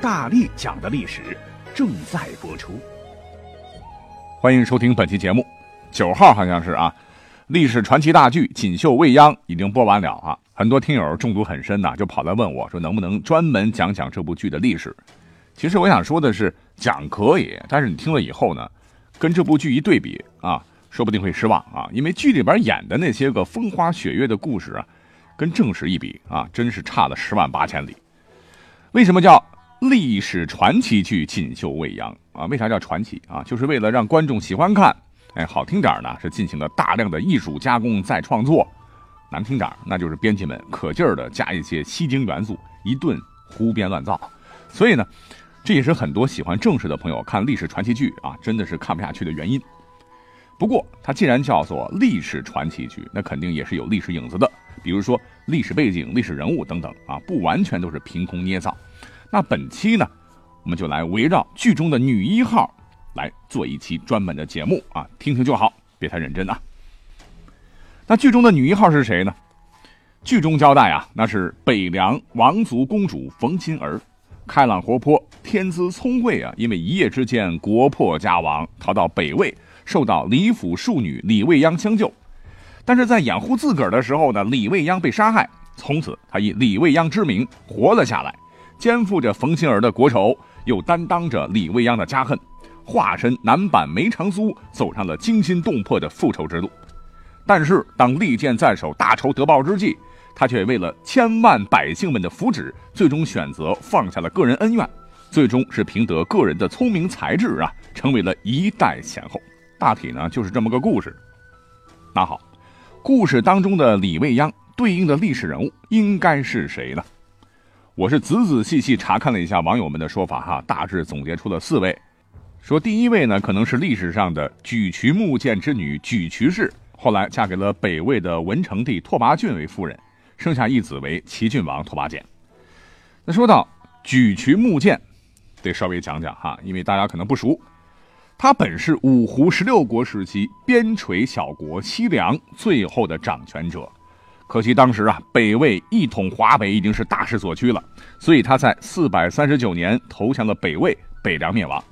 大力讲的历史正在播出，欢迎收听本期节目。九号好像是啊，历史传奇大剧《锦绣未央》已经播完了啊，很多听友中毒很深呐，就跑来问我说能不能专门讲讲这部剧的历史。其实我想说的是，讲可以，但是你听了以后呢，跟这部剧一对比啊，说不定会失望啊，因为剧里边演的那些个风花雪月的故事啊，跟正史一比啊，真是差了十万八千里。为什么叫？历史传奇剧《锦绣未央》啊，为啥叫传奇啊？就是为了让观众喜欢看，哎，好听点呢，是进行了大量的艺术加工再创作；难听点那就是编辑们可劲儿的加一些吸睛元素，一顿胡编乱造。所以呢，这也是很多喜欢正史的朋友看历史传奇剧啊，真的是看不下去的原因。不过，它既然叫做历史传奇剧，那肯定也是有历史影子的，比如说历史背景、历史人物等等啊，不完全都是凭空捏造。那本期呢，我们就来围绕剧中的女一号来做一期专门的节目啊，听听就好，别太认真啊。那剧中的女一号是谁呢？剧中交代啊，那是北凉王族公主冯心儿，开朗活泼，天资聪慧啊。因为一夜之间国破家亡，逃到北魏，受到李府庶女李未央相救。但是在掩护自个儿的时候呢，李未央被杀害，从此她以李未央之名活了下来。肩负着冯心儿的国仇，又担当着李未央的家恨，化身男版梅长苏，走上了惊心动魄的复仇之路。但是，当利剑在手、大仇得报之际，他却为了千万百姓们的福祉，最终选择放下了个人恩怨，最终是凭得个人的聪明才智啊，成为了一代贤后。大体呢，就是这么个故事。那好，故事当中的李未央对应的历史人物应该是谁呢？我是仔仔细细查看了一下网友们的说法，哈，大致总结出了四位。说第一位呢，可能是历史上的沮渠木剑之女沮渠氏，后来嫁给了北魏的文成帝拓跋浚为夫人，生下一子为齐郡王拓跋简。那说到沮渠木剑，得稍微讲讲哈，因为大家可能不熟，他本是五胡十六国时期边陲小国西凉最后的掌权者。可惜当时啊，北魏一统华北已经是大势所趋了，所以他在四百三十九年投降了北魏，北凉灭亡，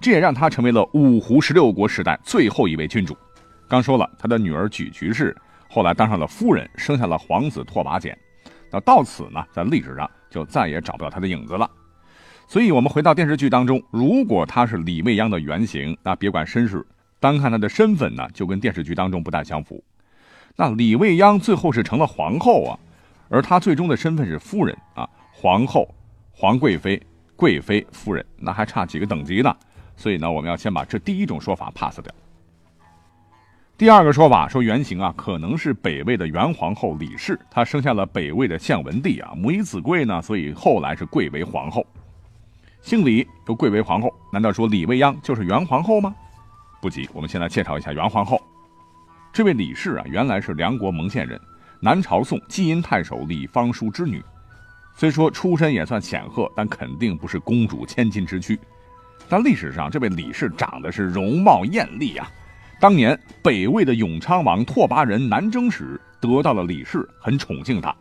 这也让他成为了五胡十六国时代最后一位君主。刚说了，他的女儿沮渠氏后来当上了夫人，生下了皇子拓跋简。那到此呢，在历史上就再也找不到他的影子了。所以，我们回到电视剧当中，如果他是李未央的原型，那别管身世，单看他的身份呢，就跟电视剧当中不太相符。那李未央最后是成了皇后啊，而她最终的身份是夫人啊，皇后、皇贵妃、贵妃、夫人，那还差几个等级呢？所以呢，我们要先把这第一种说法 pass 掉。第二个说法说原型啊，可能是北魏的元皇后李氏，她生下了北魏的献文帝啊，母以子贵呢，所以后来是贵为皇后。姓李又贵为皇后，难道说李未央就是元皇后吗？不急，我们先来介绍一下元皇后。这位李氏啊，原来是梁国蒙县人，南朝宋基阴太守李方叔之女。虽说出身也算显赫，但肯定不是公主千金之躯。但历史上这位李氏长得是容貌艳丽啊。当年北魏的永昌王拓跋仁南征时，得到了李氏，很宠幸她。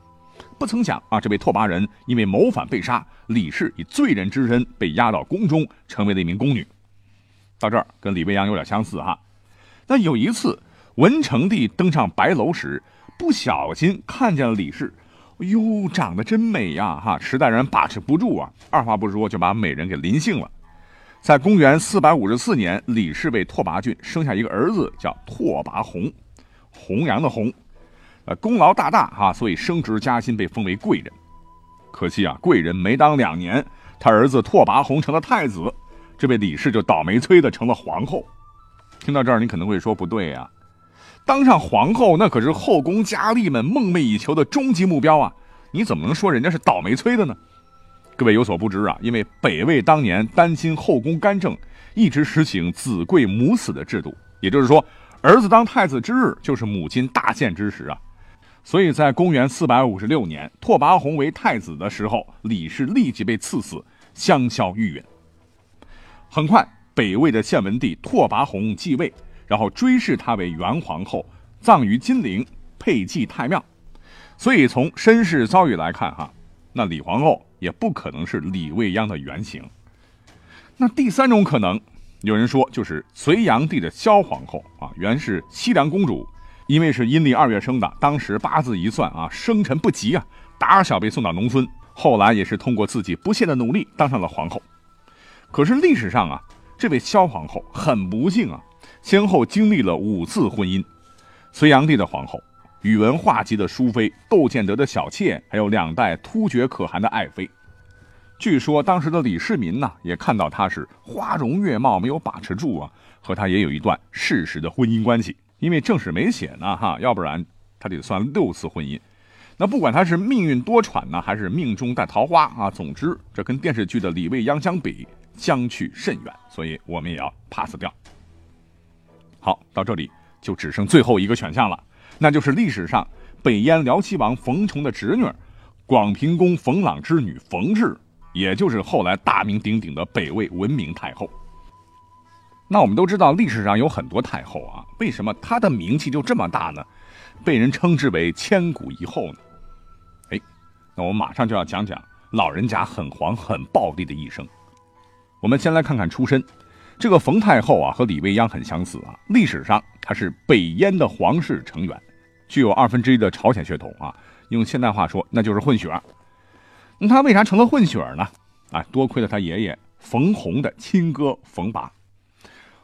不曾想啊，这位拓跋仁因为谋反被杀，李氏以罪人之身被押到宫中，成为了一名宫女。到这儿跟李未央有点相似哈。那有一次。文成帝登上白楼时，不小心看见了李氏。哎呦，长得真美呀！哈，时代人把持不住啊，二话不说就把美人给临幸了。在公元四百五十四年，李氏为拓跋浚生下一个儿子，叫拓跋宏，弘扬的弘，呃，功劳大大哈，所以升职加薪，被封为贵人。可惜啊，贵人没当两年，他儿子拓跋宏成了太子，这位李氏就倒霉催的成了皇后。听到这儿，你可能会说不对呀。当上皇后，那可是后宫佳丽们梦寐以求的终极目标啊！你怎么能说人家是倒霉催的呢？各位有所不知啊，因为北魏当年担心后宫干政，一直实行子贵母死的制度，也就是说，儿子当太子之日就是母亲大限之时啊。所以在公元四百五十六年，拓跋宏为太子的时候，李氏立即被赐死，香消玉殒。很快，北魏的献文帝拓跋宏继位，然后追谥她为元皇后，葬于金陵，配祭太庙。所以从身世遭遇来看，哈，那李皇后也不可能是李未央的原型。那第三种可能，有人说就是隋炀帝的萧皇后啊，原是西凉公主。因为是阴历二月生的，当时八字一算啊，生辰不吉啊，打小被送到农村，后来也是通过自己不懈的努力当上了皇后。可是历史上啊，这位萧皇后很不幸啊，先后经历了五次婚姻：隋炀帝的皇后、宇文化及的淑妃、窦建德的小妾，还有两代突厥可汗的爱妃。据说当时的李世民呢，也看到她是花容月貌，没有把持住啊，和她也有一段事实的婚姻关系。因为正史没写呢，哈，要不然他得算六次婚姻。那不管他是命运多舛呢，还是命中带桃花啊，总之这跟电视剧的李未央相比，相去甚远，所以我们也要 pass 掉。好，到这里就只剩最后一个选项了，那就是历史上北燕辽西王冯崇的侄女，广平公冯朗之女冯氏，也就是后来大名鼎鼎的北魏文明太后。那我们都知道，历史上有很多太后啊，为什么她的名气就这么大呢？被人称之为千古一后呢？哎，那我们马上就要讲讲老人家很黄很暴力的一生。我们先来看看出身，这个冯太后啊，和李未央很相似啊。历史上她是北燕的皇室成员，具有二分之一的朝鲜血统啊。用现代话说，那就是混血。那她为啥成了混血呢？啊，多亏了她爷爷冯弘的亲哥冯拔。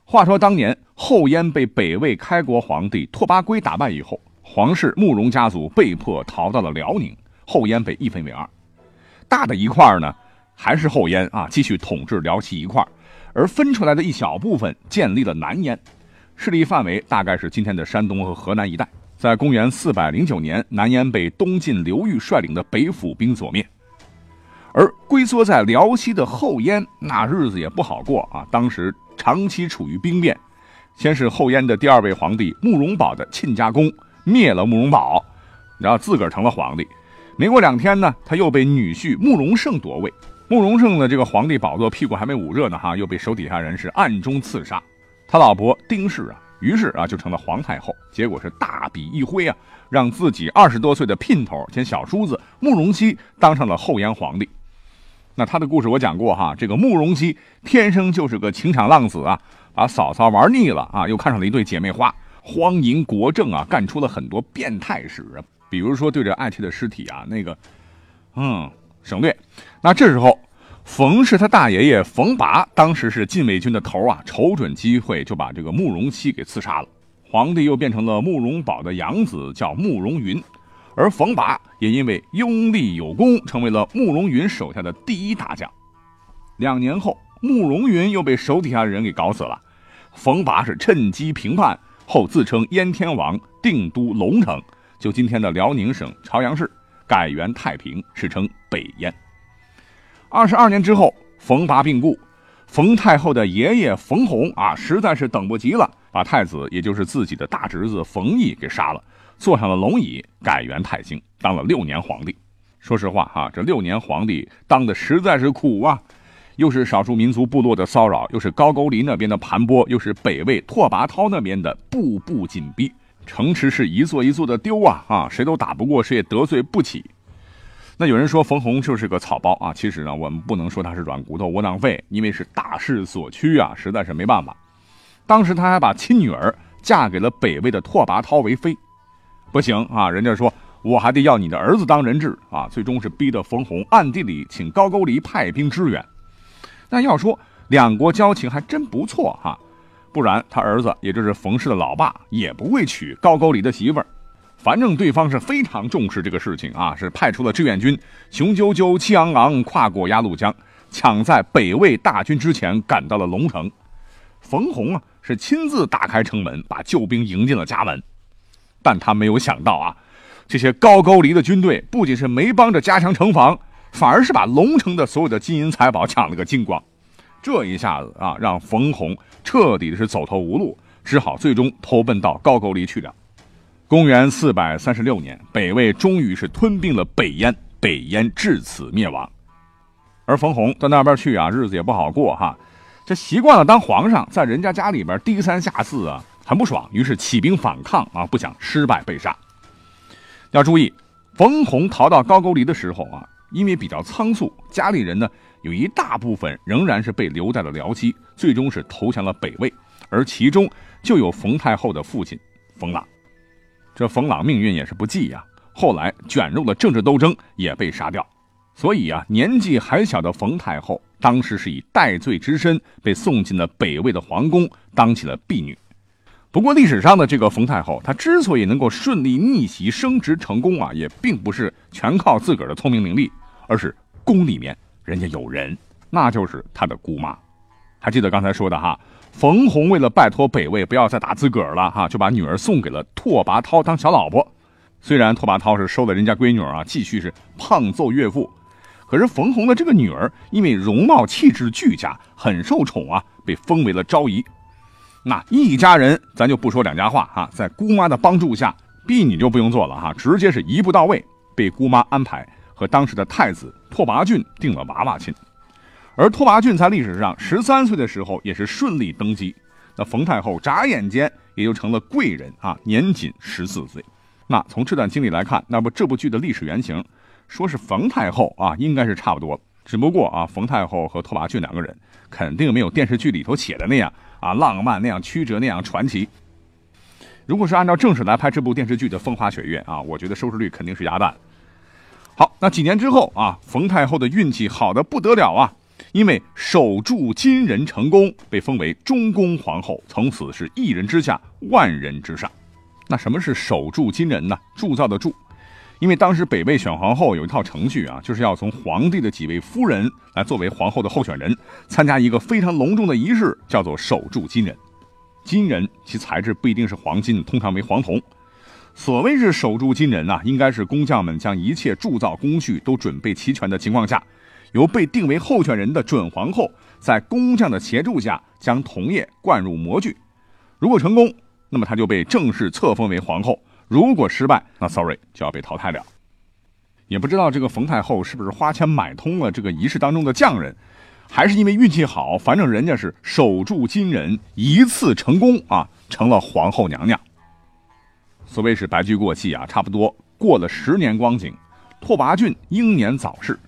话说当年后燕被北魏开国皇帝拓跋圭打败以后，皇室慕容家族被迫逃到了辽宁，后燕被一分为二，大的一块呢还是后燕啊，继续统治辽西一块，而分出来的一小部分建立了南燕，势力范围大概是今天的山东和河南一带。在公元四百零九年，南燕被东晋刘裕率领的北府兵所灭，而龟缩在辽西的后燕那日子也不好过啊，当时。长期处于兵变，先是后燕的第二位皇帝慕容宝的亲家公灭了慕容宝，然后自个儿成了皇帝。没过两天呢，他又被女婿慕容盛夺位。慕容盛的这个皇帝宝座屁股还没捂热呢，哈，又被手底下人是暗中刺杀。他老婆丁氏啊，于是啊就成了皇太后。结果是大笔一挥啊，让自己二十多岁的姘头兼小叔子慕容熙当上了后燕皇帝。那他的故事我讲过哈，这个慕容熙天生就是个情场浪子啊，把嫂嫂玩腻了啊，又看上了一对姐妹花，荒淫国政啊，干出了很多变态事啊，比如说对着爱妻的尸体啊，那个，嗯，省略。那这时候，冯氏他大爷爷冯拔当时是禁卫军的头啊，瞅准机会就把这个慕容熙给刺杀了，皇帝又变成了慕容宝的养子，叫慕容云。而冯拔也因为拥立有功，成为了慕容云手下的第一大将。两年后，慕容云又被手底下的人给搞死了。冯拔是趁机平叛，后自称燕天王，定都龙城，就今天的辽宁省朝阳市，改元太平，史称北燕。二十二年之后，冯拔病故，冯太后的爷爷冯弘啊，实在是等不及了，把太子，也就是自己的大侄子冯异给杀了。坐上了龙椅，改元太兴，当了六年皇帝。说实话哈，这六年皇帝当的实在是苦啊，又是少数民族部落的骚扰，又是高句丽那边的盘剥，又是北魏拓跋焘那边的步步紧逼，城池是一座一座的丢啊啊，谁都打不过，谁也得罪不起。那有人说冯弘就是个草包啊，其实呢，我们不能说他是软骨头、窝囊废，因为是大势所趋啊，实在是没办法。当时他还把亲女儿嫁给了北魏的拓跋焘为妃。不行啊！人家说我还得要你的儿子当人质啊！最终是逼得冯弘暗地里请高句丽派兵支援。那要说两国交情还真不错哈，不然他儿子也就是冯氏的老爸也不会娶高句丽的媳妇儿。反正对方是非常重视这个事情啊，是派出了志愿军，雄赳赳气昂昂跨过鸭绿江，抢在北魏大军之前赶到了龙城。冯弘啊是亲自打开城门，把救兵迎进了家门。但他没有想到啊，这些高句丽的军队不仅是没帮着加强城防，反而是把龙城的所有的金银财宝抢了个精光。这一下子啊，让冯弘彻底的是走投无路，只好最终投奔到高句丽去了。公元四百三十六年，北魏终于是吞并了北燕，北燕至此灭亡。而冯弘到那边去啊，日子也不好过哈。这习惯了当皇上，在人家家里边低三下四啊，很不爽，于是起兵反抗啊，不想失败被杀。要注意，冯弘逃到高句丽的时候啊，因为比较仓促，家里人呢有一大部分仍然是被留在了辽西，最终是投降了北魏，而其中就有冯太后的父亲冯朗。这冯朗命运也是不济呀，后来卷入了政治斗争，也被杀掉。所以啊，年纪还小的冯太后。当时是以戴罪之身被送进了北魏的皇宫，当起了婢女。不过历史上的这个冯太后，她之所以能够顺利逆袭升职成功啊，也并不是全靠自个儿的聪明伶俐，而是宫里面人家有人，那就是她的姑妈。还记得刚才说的哈，冯弘为了拜托北魏不要再打自个儿了哈，就把女儿送给了拓跋焘当小老婆。虽然拓跋焘是收了人家闺女啊，继续是胖揍岳父。可是冯弘的这个女儿，因为容貌气质俱佳，很受宠啊，被封为了昭仪。那一家人，咱就不说两家话哈，在姑妈的帮助下，婢女就不用做了哈，直接是一步到位，被姑妈安排和当时的太子拓跋浚定了娃娃亲。而拓跋浚在历史上十三岁的时候，也是顺利登基。那冯太后眨眼间也就成了贵人啊，年仅十四岁。那从这段经历来看，那么这部剧的历史原型。说是冯太后啊，应该是差不多，只不过啊，冯太后和拓跋浚两个人肯定没有电视剧里头写的那样啊浪漫，那样曲折，那样传奇。如果是按照正史来拍这部电视剧的风花雪月啊，我觉得收视率肯定是鸭蛋。好，那几年之后啊，冯太后的运气好的不得了啊，因为守住金人成功，被封为中宫皇后，从此是一人之下，万人之上。那什么是守住金人呢？铸造的铸。因为当时北魏选皇后有一套程序啊，就是要从皇帝的几位夫人来作为皇后的候选人，参加一个非常隆重的仪式，叫做守住金人。金人其材质不一定是黄金，通常为黄铜。所谓是守住金人啊，应该是工匠们将一切铸造工序都准备齐全的情况下，由被定为候选人的准皇后在工匠的协助下将铜液灌入模具。如果成功，那么她就被正式册封为皇后。如果失败，那 sorry 就要被淘汰了。也不知道这个冯太后是不是花钱买通了这个仪式当中的匠人，还是因为运气好，反正人家是守住金人，一次成功啊，成了皇后娘娘。所谓是白驹过隙啊，差不多过了十年光景，拓跋浚英年早逝。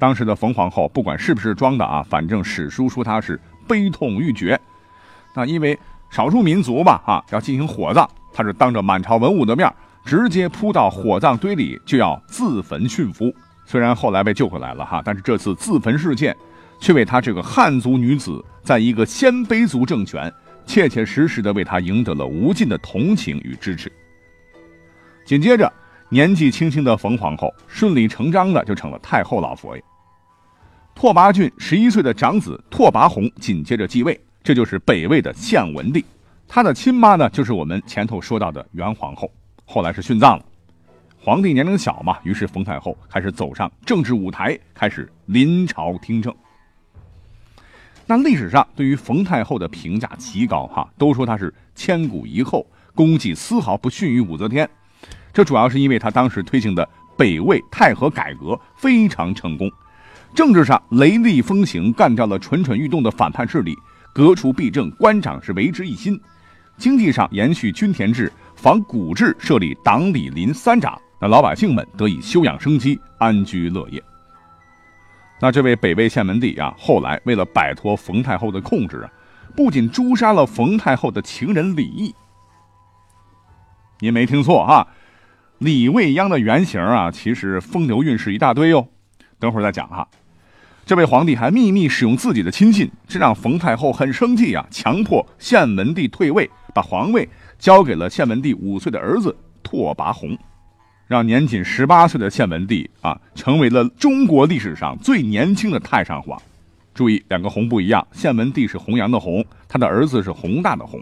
当时的冯皇后不管是不是装的啊，反正史书说她是悲痛欲绝。那因为少数民族吧，啊，要进行火葬。她是当着满朝文武的面，直接扑到火葬堆里，就要自焚殉夫。虽然后来被救回来了哈，但是这次自焚事件，却为他这个汉族女子，在一个鲜卑族政权，切切实实的为他赢得了无尽的同情与支持。紧接着，年纪轻轻的冯皇后，顺理成章的就成了太后老佛爷。拓跋浚十一岁的长子拓跋宏紧接着继位，这就是北魏的献文帝。他的亲妈呢，就是我们前头说到的元皇后，后来是殉葬了。皇帝年龄小嘛，于是冯太后开始走上政治舞台，开始临朝听政。那历史上对于冯太后的评价极高哈，都说她是千古一后，功绩丝毫不逊于武则天。这主要是因为她当时推行的北魏太和改革非常成功，政治上雷厉风行，干掉了蠢蠢欲动的反叛势力，革除弊政，官长是为之一新。经济上延续均田制，仿古制设立党里邻三长，那老百姓们得以休养生息，安居乐业。那这位北魏献文帝啊，后来为了摆脱冯太后的控制啊，不仅诛杀了冯太后的情人李毅，您没听错啊，李未央的原型啊，其实风流韵事一大堆哟，等会儿再讲哈。这位皇帝还秘密使用自己的亲信，这让冯太后很生气啊，强迫献文帝退位。把皇位交给了献文帝五岁的儿子拓跋宏，让年仅十八岁的献文帝啊成为了中国历史上最年轻的太上皇。注意，两个“宏”不一样，献文帝是弘扬的“弘”，他的儿子是宏大的“宏”。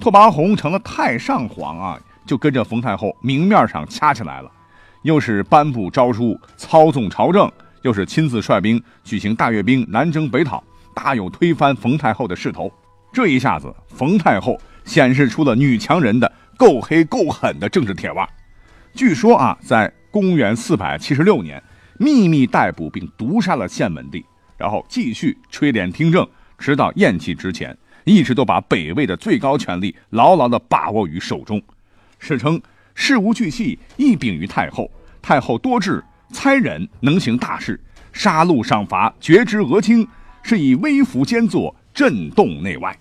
拓跋宏成了太上皇啊，就跟着冯太后明面上掐起来了，又是颁布诏书、操纵朝政，又是亲自率兵举行大阅兵、南征北讨，大有推翻冯太后的势头。这一下子，冯太后显示出了女强人的够黑够狠的政治铁腕。据说啊，在公元四百七十六年，秘密逮捕并毒杀了献文帝，然后继续垂帘听政，直到咽气之前，一直都把北魏的最高权力牢牢地把握于手中。史称事无巨细，一禀于太后。太后多智，猜忍，能行大事，杀戮赏罚，决之俄顷，是以微服兼作，震动内外。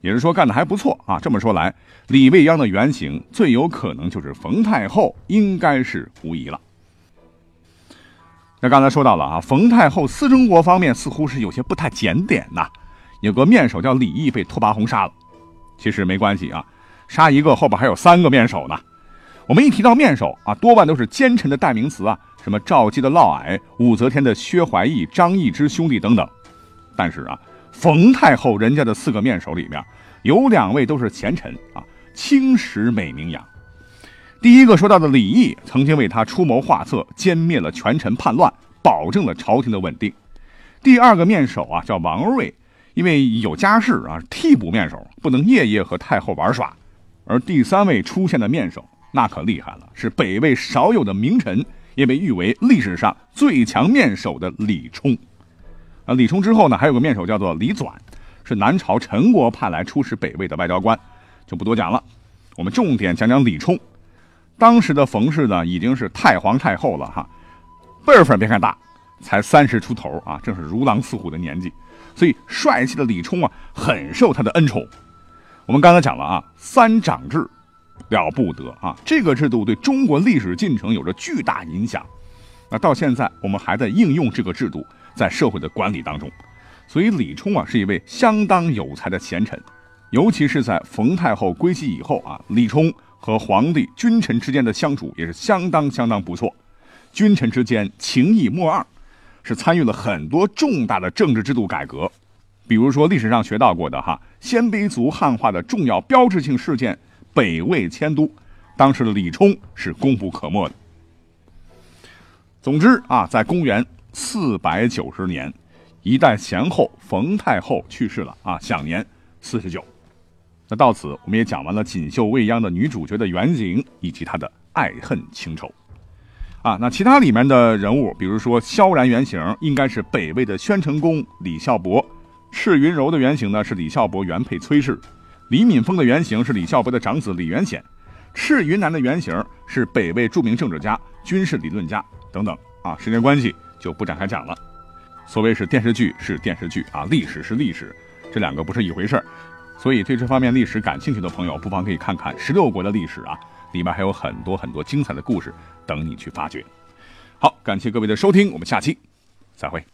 也是说干的还不错啊！这么说来，李未央的原型最有可能就是冯太后，应该是无疑了。那刚才说到了啊，冯太后私生活方面似乎是有些不太检点呐。有个面首叫李毅被拓跋宏杀了，其实没关系啊，杀一个后边还有三个面首呢。我们一提到面首啊，多半都是奸臣的代名词啊，什么赵姬的嫪毐、武则天的薛怀义、张易之兄弟等等。但是啊。冯太后人家的四个面首里面，有两位都是贤臣啊，青史美名扬。第一个说到的李毅，曾经为他出谋划策，歼灭了权臣叛乱，保证了朝廷的稳定。第二个面首啊，叫王睿，因为有家室啊，替补面首，不能夜夜和太后玩耍。而第三位出现的面首，那可厉害了，是北魏少有的名臣，也被誉为历史上最强面首的李冲。啊，李冲之后呢，还有个面首叫做李纂，是南朝陈国派来出使北魏的外交官，就不多讲了。我们重点讲讲李冲。当时的冯氏呢，已经是太皇太后了哈，辈分别看大，才三十出头啊，正是如狼似虎的年纪，所以帅气的李冲啊，很受他的恩宠。我们刚才讲了啊，三长制了不得啊，这个制度对中国历史进程有着巨大影响。那到现在，我们还在应用这个制度。在社会的管理当中，所以李冲啊是一位相当有才的贤臣，尤其是在冯太后归西以后啊，李冲和皇帝君臣之间的相处也是相当相当不错，君臣之间情义莫二，是参与了很多重大的政治制度改革，比如说历史上学到过的哈鲜卑族汉化的重要标志性事件北魏迁都，当时的李冲是功不可没的。总之啊，在公元。四百九十年，一代贤后冯太后去世了啊，享年四十九。那到此，我们也讲完了锦绣未央的女主角的原型以及她的爱恨情仇。啊，那其他里面的人物，比如说萧然原型应该是北魏的宣成公李孝伯，赤云柔的原型呢是李孝伯原配崔氏，李敏峰的原型是李孝伯的长子李元显，赤云南的原型是北魏著名政治家、军事理论家等等。啊，时间关系。就不展开讲了。所谓是电视剧是电视剧啊，历史是历史，这两个不是一回事儿。所以对这方面历史感兴趣的朋友，不妨可以看看十六国的历史啊，里面还有很多很多精彩的故事等你去发掘。好，感谢各位的收听，我们下期再会。